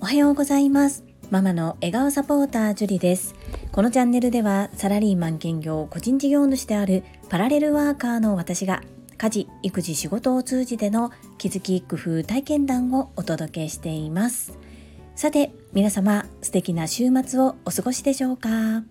おはようございます。ママの笑顔サポータージュリです。このチャンネルではサラリーマン兼業個人事業主であるパラレルワーカーの私が家事育児仕事を通じての気づき工夫体験談をお届けしています。さて皆様素敵な週末をお過ごしでしょうか？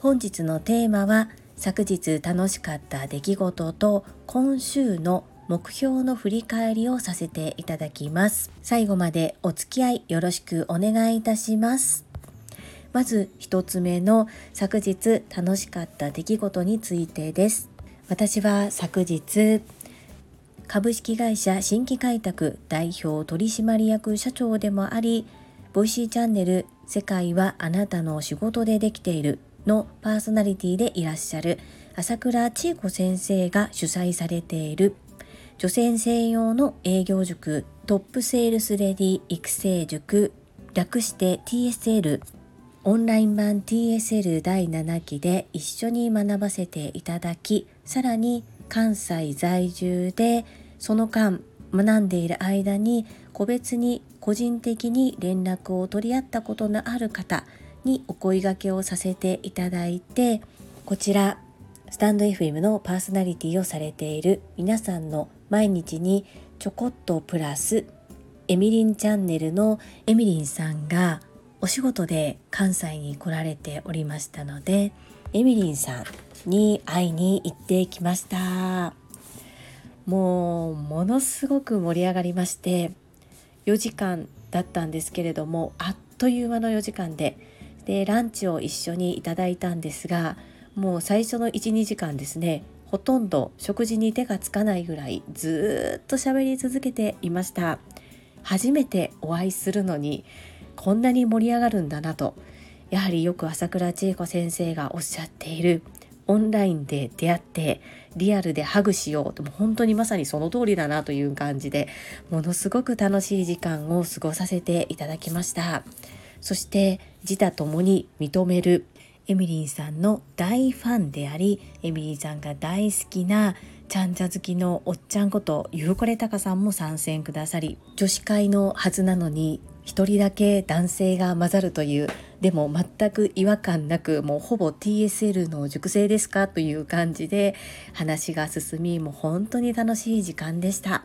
本日のテーマは昨日楽しかった出来事と今週の目標の振り返りをさせていただきます。最後までお付き合いよろしくお願いいたします。まず一つ目の昨日楽しかった出来事についてです。私は昨日株式会社新規開拓代表取締役社長でもあり、ボイシーチャンネル世界はあなたの仕事でできているのパーソナリティでいらっしゃる朝倉千恵子先生が主催されている女性専用の営業塾トップセールスレディ育成塾略して TSL オンライン版 TSL 第7期で一緒に学ばせていただきさらに関西在住でその間学んでいる間に個別に個人的に連絡を取り合ったことのある方にお声がけをさせていただいてこちらスタンド FM のパーソナリティをされている皆さんの毎日にちょこっとプラスエミリンチャンネルのエミリンさんがお仕事で関西に来られておりましたのでエミリンさんに会いに行ってきました。もうものすごく盛り上がりまして4時間だったんですけれどもあっという間の4時間で。でランチを一緒にいただいたんですがもう最初の12時間ですねほとんど食事に手がつかないぐらいずっと喋り続けていました。初めてお会いするのにこんなに盛り上がるんだなと。やはりよく朝倉千恵子先生がおっしゃっているオンラインで出会ってリアルでハグしようとも本当にまさにその通りだなという感じでものすごく楽しい時間を過ごさせていただきました。そして自他ともに認めるエミリンさんの大ファンでありエミリンさんが大好きなちゃんちゃ好きのおっちゃんことゆうこれたかさんも参戦くださり女子会のはずなのに一人だけ男性が混ざるというでも全く違和感なくもうほぼ TSL の熟成ですか？という感じで話が進みもう本当に楽しい時間でした。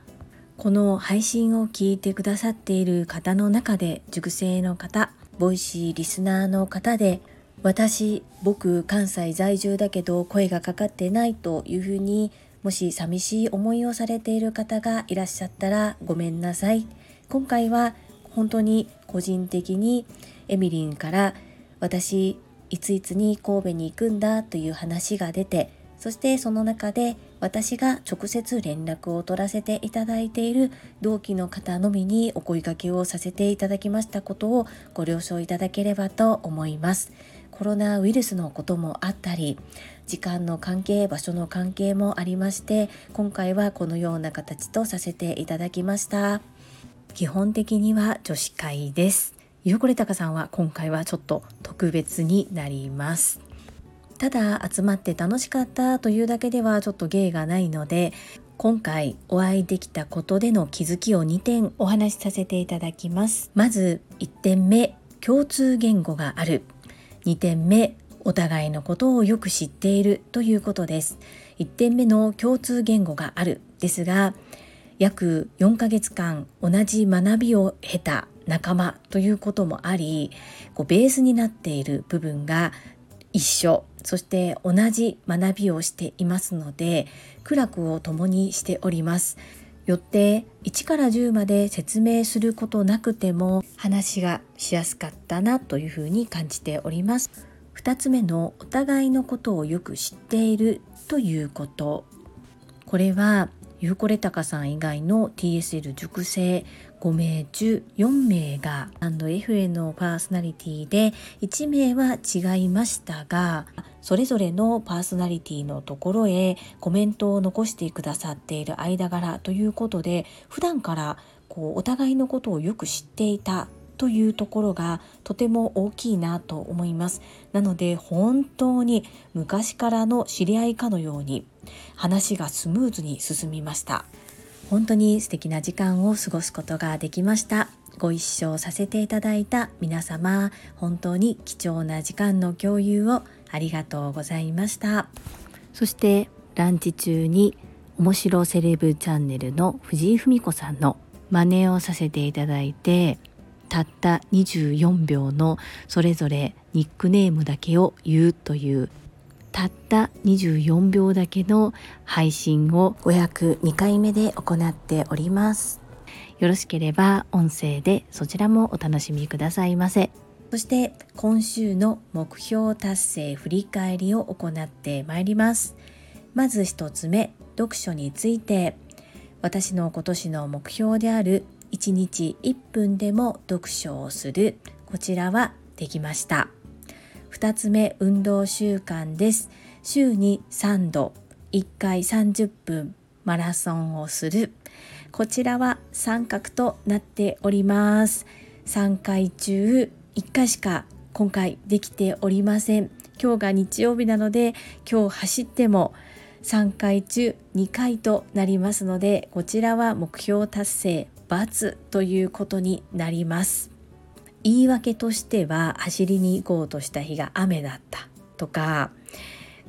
この配信を聞いてくださっている方の中で熟成の方ボイシーリスナーの方で私僕関西在住だけど声がかかってないというふうにもし寂しい思いをされている方がいらっしゃったらごめんなさい今回は本当に個人的にエミリンから私いついつに神戸に行くんだという話が出てそしてその中で私が直接連絡を取らせていただいている同期の方のみにお声掛けをさせていただきましたことをご了承いただければと思います。コロナウイルスのこともあったり時間の関係場所の関係もありまして今回はこのような形とさせていただきました。基本的には女子会です。ゆうこれたかさんは今回はちょっと特別になります。ただ集まって楽しかったというだけではちょっと芸がないので今回お会いできたことでの気づきを2点お話しさせていただきます。まず1点目共通言語がある。2点目お互いのことをよく知っているということです。1点目の共通言語があるですが約4ヶ月間同じ学びを経た仲間ということもありこうベースになっている部分が一緒そして同じ学びをしていますので苦楽を共にしております。よって1から10まで説明することなくても話がしやすかったなというふうに感じております。2つ目のお互いのことをよく知っているということ。これはゆうこれたかさん以外の TSL 熟成5名中4名がランド &FA のパーソナリティで1名は違いましたがそれぞれのパーソナリティのところへコメントを残してくださっている間柄ということで普段からこうお互いのことをよく知っていたというところがとても大きいなと思います。なので本当に昔からの知り合いかのように話がスムーズに進みました。本当に素敵な時間を過ごすことができました。ご一緒させていただいた皆様本当に貴重な時間の共有をありがとうございました。そしてランチ中に面白セレブチャンネルの藤井文子さんの真似をさせていただいてたった24秒のそれぞれニックネームだけを言うというたった24秒だけの配信を502回目で行っております。よろしければ音声でそちらもお楽しみくださいませ。そして今週の目標達成振り返りを行ってまいります。まず1つ目読書について。私の今年の目標である1日1分でも読書をする。こちらはできました。2つ目運動習慣です。週に3度1回30分マラソンをする。こちらは三角となっております。3回中1回しか今回できておりません。今日が日曜日なので今日走っても3回中2回となりますのでこちらは目標達成×ということになります。言い訳としては走りに行こうとした日が雨だった。とか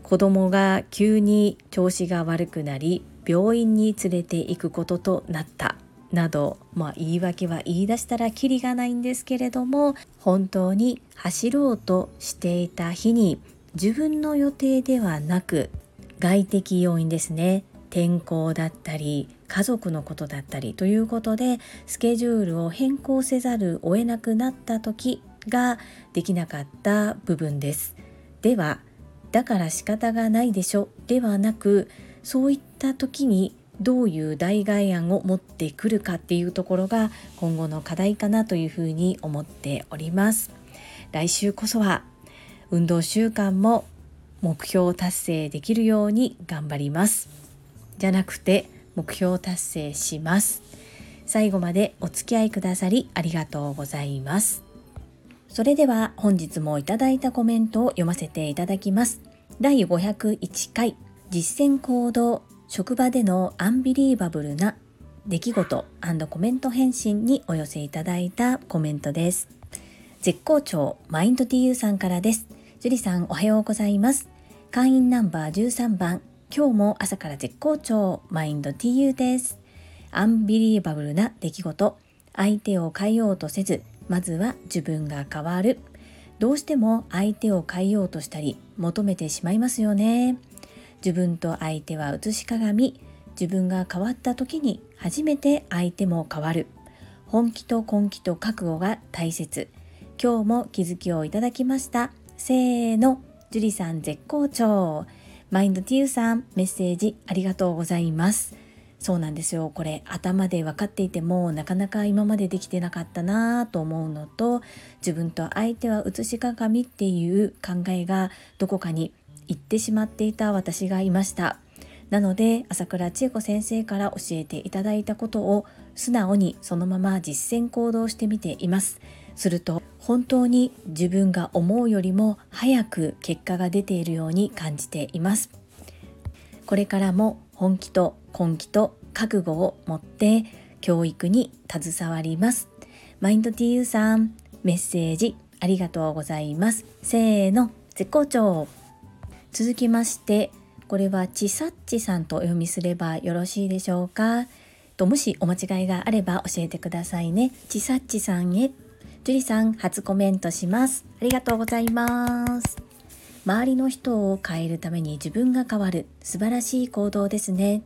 子供が急に調子が悪くなり病院に連れて行くこととなった。など、まあ、言い訳は言い出したらキリがないんですけれども本当に走ろうとしていた日に自分の予定ではなく外的要因ですね。天候だったり家族のことだったりということでスケジュールを変更せざるを得なくなった時ができなかった部分です。ではだから仕方がないでしょではなくそういった時にどういう代替案を持ってくるかっていうところが今後の課題かなというふうに思っております。来週こそは運動習慣も目標達成できるように頑張ります。じゃなくて目標達成します。最後までお付き合いくださりありがとうございます。それでは本日もいただいたコメントを読ませていただきます。第501回実践行動職場でのアンビリーバブルな出来事コメント返信にお寄せいただいたコメントです。絶好調マインド TU さんからです。樹里さんおはようございます。会員ナンバー13番。今日も朝から絶好調。マインド TU です。アンビリーバブルな出来事。相手を変えようとせずまずは自分が変わる。どうしても相手を変えようとしたり求めてしまいますよね。自分と相手は写し鏡。自分が変わった時に初めて相手も変わる。本気と根気と覚悟が大切。今日も気づきをいただきました。せーの。樹里さん絶好調。マインドティーさんメッセージありがとうございます。そうなんですよ。これ頭で分かっていてもなかなか今までできてなかったなと思うのと自分と相手は写し鏡っていう考えがどこかに行ってしまっていた私がいました。なので朝倉千恵子先生から教えていただいたことを素直にそのまま実践行動してみています。すると本当に自分が思うよりも早く結果が出ているように感じています。これからも本気と根気と覚悟を持って教育に携わります。マインド TU さんメッセージありがとうございます。せーの絶好調。続きましてこれはちさっちさんとお読みすればよろしいでしょうか。ともしお間違いがあれば教えてくださいね。ちさっちさんへ。樹里さん初コメントします。ありがとうございます。周りの人を変えるために自分が変わる。素晴らしい行動ですね。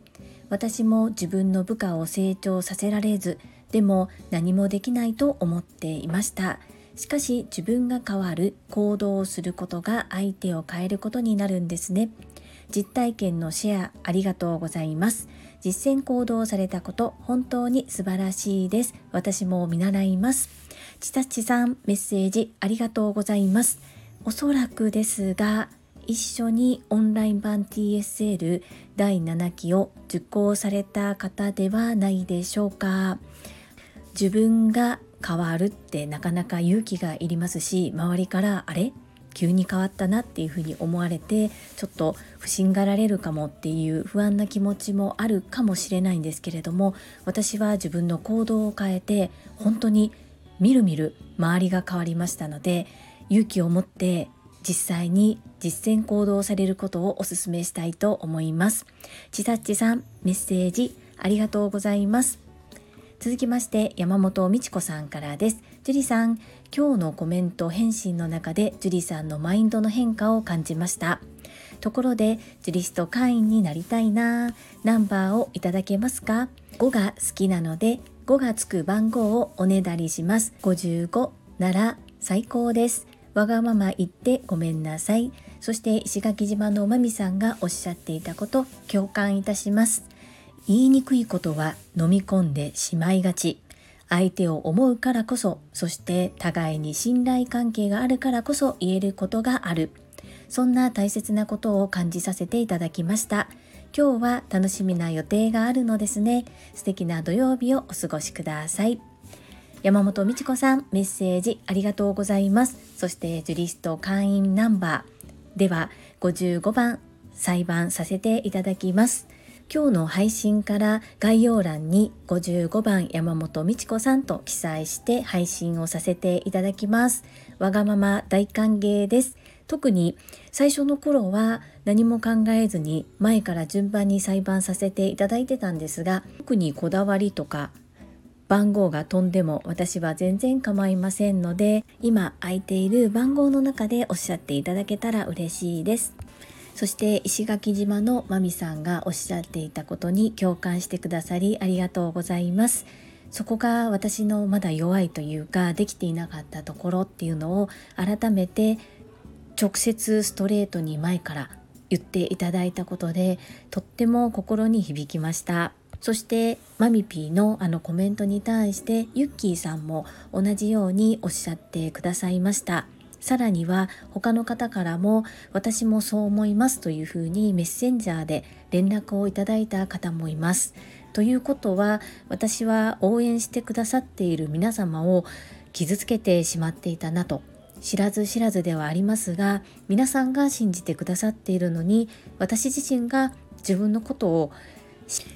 私も自分の部下を成長させられずでも何もできないと思っていました。しかし自分が変わる行動をすることが相手を変えることになるんですね。実体験のシェアありがとうございます。実践行動されたこと本当に素晴らしいです。私も見習います。ちたちさんメッセージありがとうございます。おそらくですが一緒にオンライン版 TSL 第7期を受講された方ではないでしょうか。自分が変わるってなかなか勇気がいりますし周りからあれ？急に変わったなっていうふうに思われてちょっと不審がられるかもっていう不安な気持ちもあるかもしれないんですけれども私は自分の行動を変えて本当にみるみる周りが変わりましたので勇気を持って実際に実践行動されることをお勧めしたいと思います。ちさっちさんメッセージありがとうございます。続きまして山本美智子さんからです。樹里さん、今日のコメント返信の中で樹里さんのマインドの変化を感じました。ところで、ジュリスト会員になりたいなナンバーをいただけますか ?5 が好きなので、5がつく番号をおねだりします。55なら最高です。わがまま言ってごめんなさい。そして石垣島のまみさんがおっしゃっていたこと、共感いたします。言いにくいことは飲み込んでしまいがち。相手を思うからこそ、そして互いに信頼関係があるからこそ言えることがある。そんな大切なことを感じさせていただきました。今日は楽しみな予定があるのですね。素敵な土曜日をお過ごしください。山本美智子さん、メッセージありがとうございます。そしてジュリスト会員ナンバーでは55番裁判させていただきます。今日の配信から概要欄に55番山本美智子さんと記載して配信をさせていただきます。わがまま大歓迎です。特に最初の頃は何も考えずに前から順番に裁判させていただいてたんですが特にこだわりとか番号が飛んでも私は全然構いませんので今空いている番号の中でおっしゃっていただけたら嬉しいです。そして石垣島のまみさんがおっしゃっていたことに共感してくださりありがとうございます。そこが私のまだ弱いというかできていなかったところっていうのを改めて直接ストレートに前から言っていただいたことでとっても心に響きました。そしてマミピーのあのコメントに対してユッキーさんも同じようにおっしゃってくださいました。さらには他の方からも私もそう思いますというふうにメッセンジャーで連絡をいただいた方もいます。ということは私は応援してくださっている皆様を傷つけてしまっていたなと。知らず知らずではありますが皆さんが信じてくださっているのに私自身が自分のことを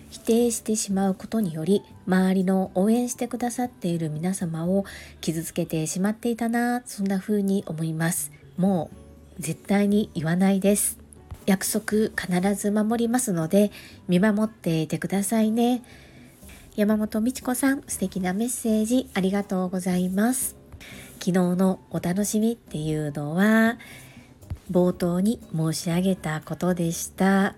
否定してしまうことにより周りの応援してくださっている皆様を傷つけてしまっていたなそんな風に思います。もう絶対に言わないです。約束必ず守りますので見守っていてくださいね。山本美智子さん素敵なメッセージありがとうございます。昨日のお楽しみっていうのは冒頭に申し上げたことでした。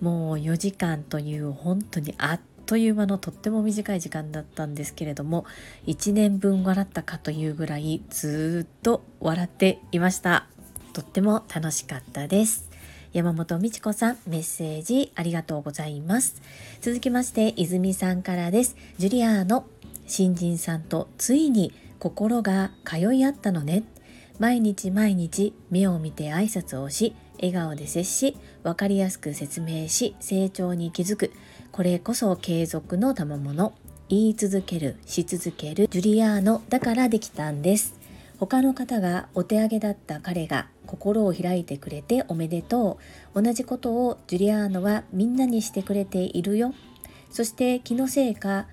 もう4時間という本当にあっという間のとっても短い時間だったんですけれども1年分笑ったかというぐらいずっと笑っていました。とっても楽しかったです。山本美智子さんメッセージありがとうございます。続きまして泉さんからです。ジュリアーの新人さんとついに心が通い合ったのね。毎日毎日目を見て挨拶をし笑顔で接し分かりやすく説明し成長に気づく。これこそ継続の賜物。言い続けるし続けるジュリアーノだからできたんです。他の方がお手上げだった彼が心を開いてくれておめでとう。同じことをジュリアーノはみんなにしてくれているよ。そして気のせいか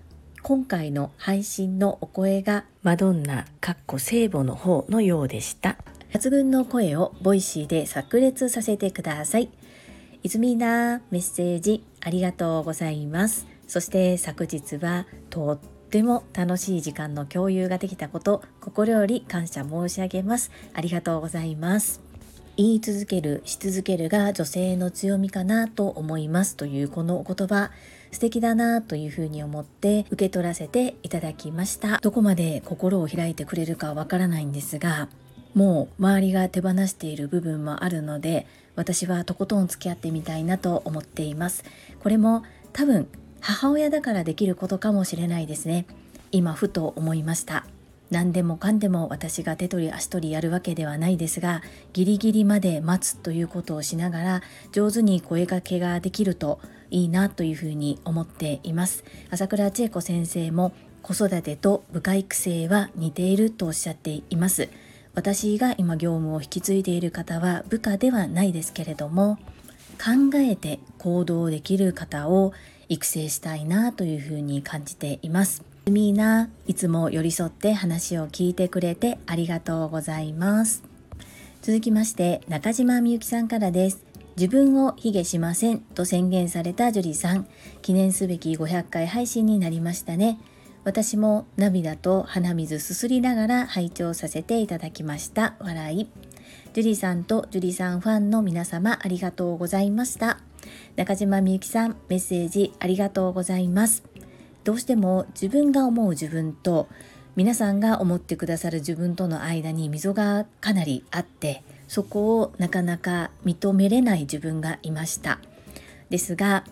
今回の配信のお声がマドンナかっこ聖母の方のようでした抜群の声をボイシーで炸裂させてください。泉なメッセージありがとうございます。そして昨日はとっても楽しい時間の共有ができたこと心より感謝申し上げます。ありがとうございます。言い続ける、し続けるが女性の強みかなと思いますというこのお言葉素敵だなというふうに思って受け取らせていただきました。どこまで心を開いてくれるかわからないんですがもう周りが手放している部分もあるので私はとことん付き合ってみたいなと思っています。これも多分母親だからできることかもしれないですね。今ふと思いました。何でもかんでも私が手取り足取りやるわけではないですがギリギリまで待つということをしながら上手に声かけができるといいなというふうに思っています朝倉千恵子先生も子育てと部下育成は似ているとおっしゃっています私が今業務を引き継いでいる方は部下ではないですけれども考えて行動できる方を育成したいなというふうに感じています。みーないつも寄り添って話を聞いてくれてありがとうございます。続きまして中島みゆきさんからです。自分を卑下しませんと宣言されたジュリさん。記念すべき500回配信になりましたね。私も涙と鼻水すすりながら拝聴させていただきました。笑い。ジュリさんとジュリさんファンの皆様ありがとうございました。中島みゆきさんメッセージありがとうございます。どうしても自分が思う自分と皆さんが思ってくださる自分との間に溝がかなりあってそこをなかなか認めれない自分がいました。ですが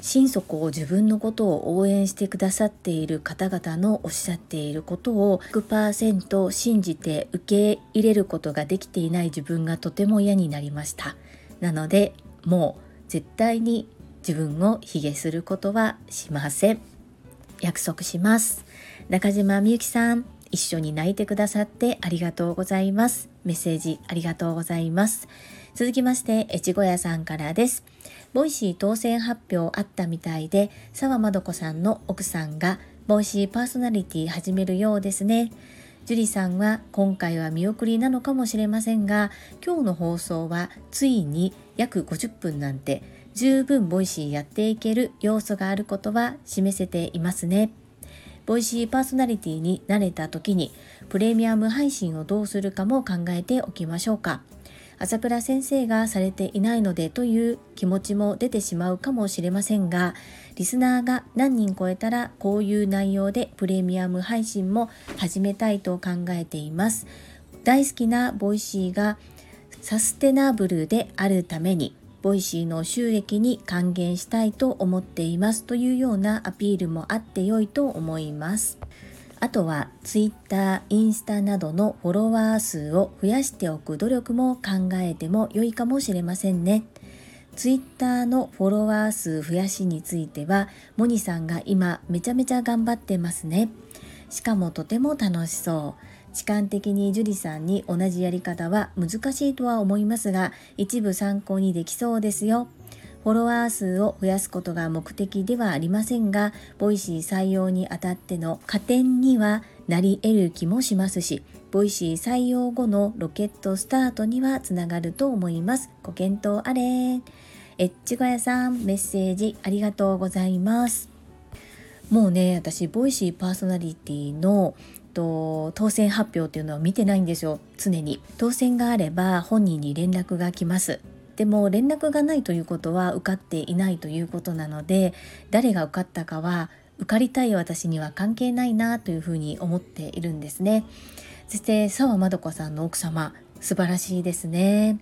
心底を自分のことを応援してくださっている方々のおっしゃっていることを100%信じて受け入れることができていない自分がとても嫌になりました。なのでもう絶対に自分を卑下することはしません。約束します。中島みゆきさん一緒に泣いてくださってありがとうございます。メッセージありがとうございます。続きまして越後屋さんからです。ボイシー当選発表あったみたいで沢まどこさんの奥さんがボイシーパーソナリティ始めるようですね。ジュリさんは今回は見送りなのかもしれませんが今日の放送はついに約50分なんて十分ボイシーやっていける要素があることは示せていますね。ボイシーパーソナリティになれた時にプレミアム配信をどうするかも考えておきましょうか。朝倉先生がされていないのでという気持ちも出てしまうかもしれませんが、リスナーが何人超えたらこういう内容でプレミアム配信も始めたいと考えています。大好きなボイシーがサステナブルであるためにボイシーの収益に還元したいと思っていますというようなアピールもあって良いと思います。あとは Twitter、インスタなどのフォロワー数を増やしておく努力も考えても良いかもしれませんね。Twitter のフォロワー数増やしについては、モニさんが今めちゃめちゃ頑張ってますね。しかもとても楽しそう。時間的に樹里さんに同じやり方は難しいとは思いますが一部参考にできそうですよ。フォロワー数を増やすことが目的ではありませんが、ボイシー採用にあたっての加点にはなり得る気もしますし、ボイシー採用後のロケットスタートにはつながると思います。ご検討あれ。エッチゴヤさん、メッセージありがとうございます。もうね、私、ボイシーパーソナリティのと当選発表っていうのは見てないんですよ。常に。当選があれば本人に連絡が来ます。でも連絡がないということは受かっていないということなので誰が受かったかは受かりたい私には関係ないなというふうに思っているんですね。そして澤まど子さんの奥様素晴らしいですね。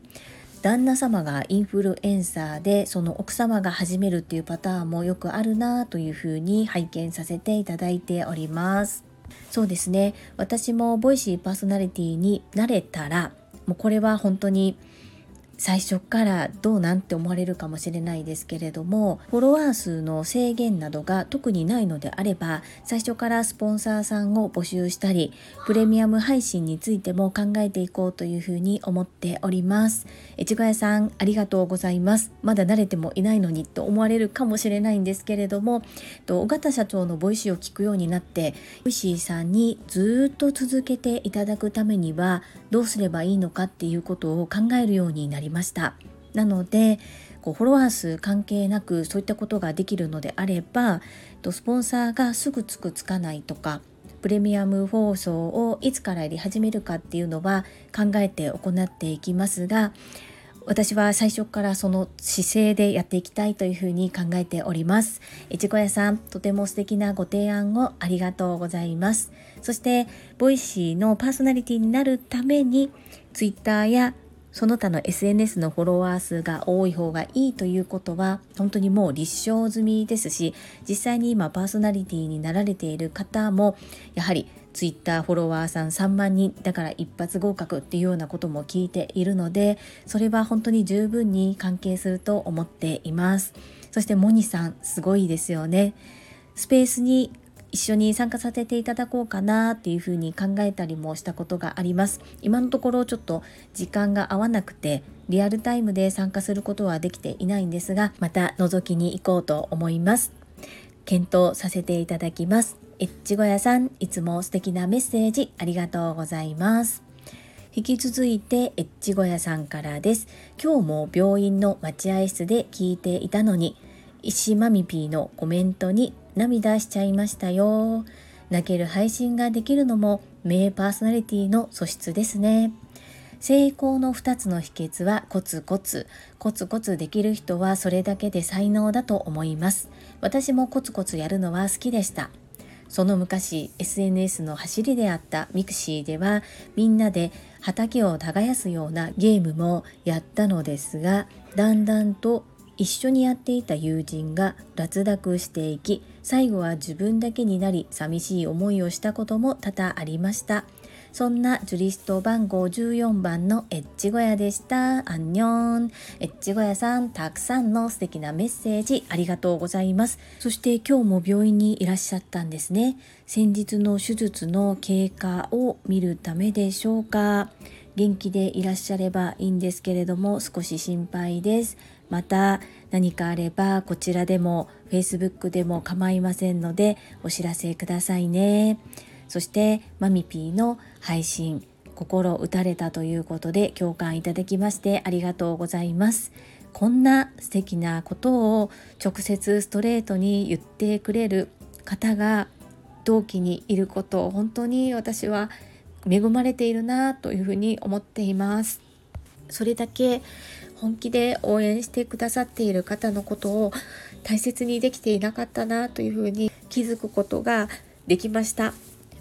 旦那様がインフルエンサーでその奥様が始めるっていうパターンもよくあるなというふうに拝見させていただいております。そうですね。私もボイシーパーソナリティになれたらもうこれは本当に最初からどうなんて思われるかもしれないですけれどもフォロワー数の制限などが特にないのであれば最初からスポンサーさんを募集したりプレミアム配信についても考えていこうというふうに思っております。越後屋さんありがとうございます。まだ慣れてもいないのにと思われるかもしれないんですけれども緒方社長のボイシーを聞くようになってボイシーさんにずっと続けていただくためにはどうすればいいのかっていうことを考えるようになりましたましたなのでこうフォロワー数関係なくそういったことができるのであればスポンサーがすぐつくつかないとかプレミアム放送をいつからやり始めるかっていうのは考えて行っていきますが私は最初からその姿勢でやっていきたいというふうに考えております。越後屋さん、とても素敵なご提案をありがとうございます。そして、ボイシーのパーソナリティになるために、Twitter やその他の SNS のフォロワー数が多い方がいいということは本当にもう立証済みですし実際に今パーソナリティになられている方もやはりツイッターフォロワーさん3万人だから一発合格っていうようなことも聞いているのでそれは本当に十分に関係すると思っています。そしてモニさんすごいですよね。スペースに一緒に参加させていただこうかなっていうふうに考えたりもしたことがあります。今のところちょっと時間が合わなくてリアルタイムで参加することはできていないんですがまた覗きに行こうと思います。検討させていただきます。エッチ小屋さんいつも素敵なメッセージありがとうございます。引き続いてエッチ小屋さんからです。今日も病院の待合室で聞いていたのに石まみぴーのコメントに涙しちゃいましたよ。泣ける配信ができるのも名パーソナリティの素質ですね。成功の2つの秘訣はコツコツ。コツコツできる人はそれだけで才能だと思います。私もコツコツやるのは好きでした。その昔 SNS の走りであったミクシーではみんなで畑を耕すようなゲームもやったのですがだんだんと一緒にやっていた友人が脱落していき最後は自分だけになり寂しい思いをしたことも多々ありました。そんなジュリスト番号14番のエッチ小屋でした。アンニョン。エッチ小屋さんたくさんの素敵なメッセージありがとうございます。そして今日も病院にいらっしゃったんですね。先日の手術の経過を見るためでしょうか。元気でいらっしゃればいいんですけれども少し心配です。また何かあればこちらでも Facebook でも構いませんのでお知らせくださいね。そしてマミピーの配信心打たれたということで共感いただきましてありがとうございます。こんな素敵なことを直接ストレートに言ってくれる方が同期にいることを本当に私は恵まれているなというふうに思っています。それだけ本気で応援してくださっている方のことを大切にできていなかったなというふうに気づくことができました。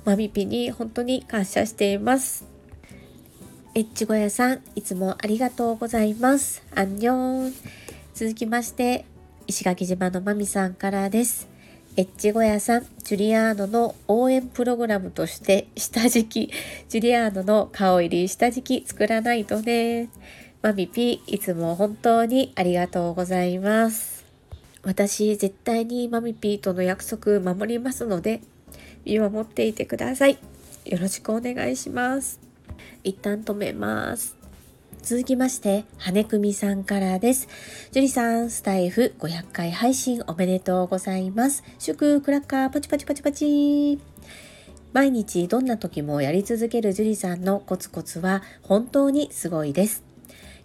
マミピに本当に感謝しています。エッチ小屋さんいつもありがとうございます。アンニョン。続きまして石垣島のマミさんからです。エッチ小屋さん、ジュリアーノの応援プログラムとして下敷き、ジュリアーノの顔入り下敷き作らないとね。マミピいつも本当にありがとうございます。私、絶対にマミピーとの約束守りますので、見守っていてください。よろしくお願いします。一旦止めます。続きまして、羽組さんからです。樹里さん、スタイフ500回配信おめでとうございます。祝クラッカーパチパチパチパチ。毎日どんな時もやり続ける樹里さんのコツコツは本当にすごいです。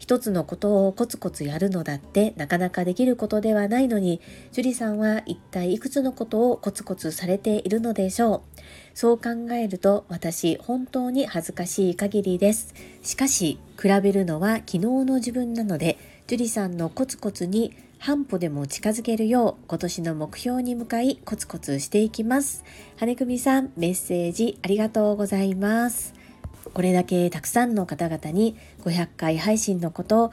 一つのことをコツコツやるのだってなかなかできることではないのに、樹里さんは一体いくつのことをコツコツされているのでしょう。そう考えると私本当に恥ずかしい限りです。しかし、比べるのは昨日の自分なので、樹里さんのコツコツに半歩でも近づけるよう今年の目標に向かいコツコツしていきます。羽組さんメッセージありがとうございます。これだけたくさんの方々に500回配信のことを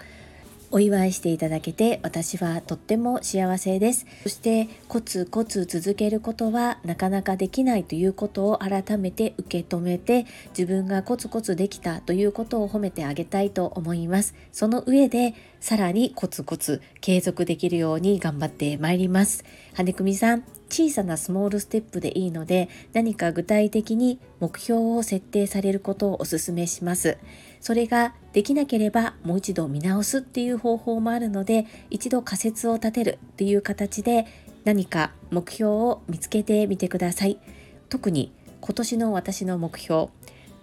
お祝いしていただけて私はとっても幸せです。そしてコツコツ続けることはなかなかできないということを改めて受け止めて自分がコツコツできたということを褒めてあげたいと思います。その上でさらにコツコツ継続できるように頑張ってまいります。羽組さん、小さなスモールステップでいいので何か具体的に目標を設定されることをお勧めします。それができなければもう一度見直すっていう方法もあるので一度仮説を立てるっていう形で何か目標を見つけてみてください。特に今年の私の目標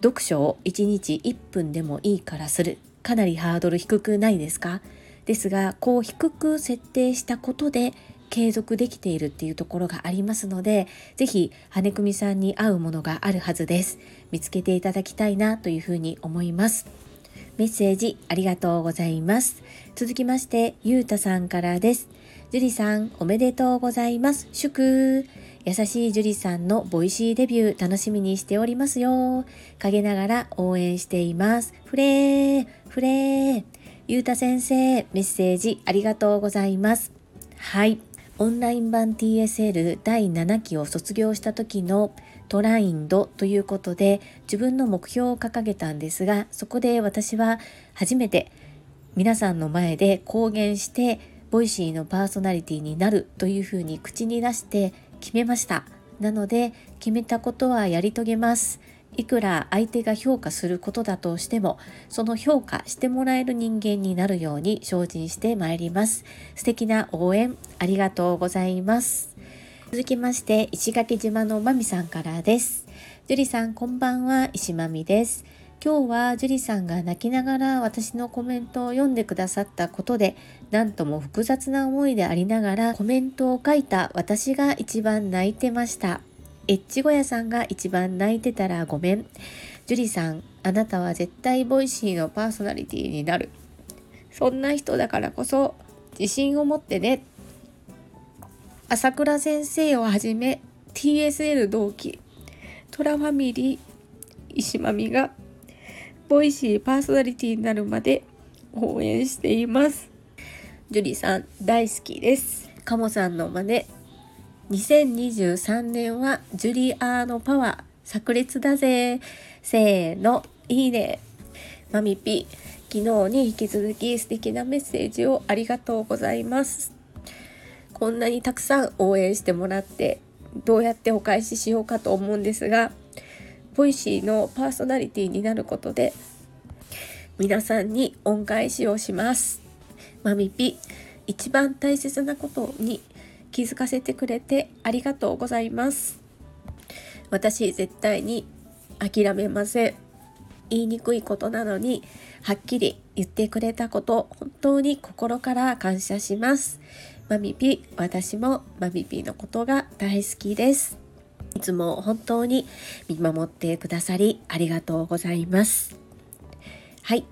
読書を1日1分でもいいからする。かなりハードル低くないですか？ですがこう低く設定したことで継続できているっていうところがありますので是非羽組さんに合うものがあるはずです。見つけていただきたいなというふうに思います。メッセージありがとうございます。続きましてゆうたさんからです。樹里さんおめでとうございます。祝。優しい樹里さんのボイシーデビュー楽しみにしておりますよ。陰ながら応援しています。フレーフレー。ゆうた先生メッセージありがとうございます。はい。オンライン版 TSL 第7期を卒業した時のトラインドということで自分の目標を掲げたんですがそこで私は初めて皆さんの前で公言してボイシーのパーソナリティになるというふうに口に出して決めました。なので決めたことはやり遂げます。いくら相手が評価することだとしてもその評価してもらえる人間になるように精進してまいります。素敵な応援ありがとうございます。続きまして石垣島のまみさんからです。樹里さんこんばんは。石まみです。今日は樹里さんが泣きながら私のコメントを読んでくださったことで何とも複雑な思いでありながらコメントを書いた私が一番泣いてました。エッチゴヤさんが一番泣いてたらごめん。樹里さんあなたは絶対ボイシーのパーソナリティになる。そんな人だからこそ自信を持ってね。朝倉先生をはじめ TSL 同期トラファミリー石まみがボイシーパーソナリティになるまで応援しています。ジュリさん大好きです。カモさんの真似。2023年はジュリアーノパワー炸裂だぜ。せーの、いいね。マミピ、昨日に引き続き素敵なメッセージをありがとうございます。こんなにたくさん応援してもらってどうやってお返ししようかと思うんですがボイシーのパーソナリティになることで皆さんに恩返しをします。マミピ、一番大切なことに気づかせてくれてありがとうございます。私絶対に諦めません。言いにくいことなのにはっきり言ってくれたこと本当に心から感謝します。マミピ、私もマミピのことが大好きです。いつも本当に見守ってくださりありがとうございます。はい。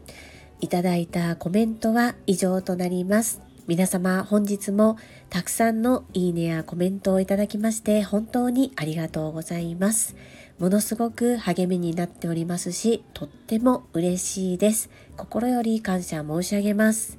いただいたコメントは以上となります。皆様本日もたくさんのいいねやコメントをいただきまして本当にありがとうございます。ものすごく励みになっておりますし、とっても嬉しいです。心より感謝申し上げます。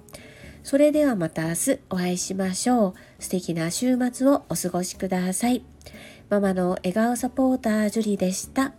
それではまた明日お会いしましょう。素敵な週末をお過ごしください。ママの笑顔サポータージュリでした。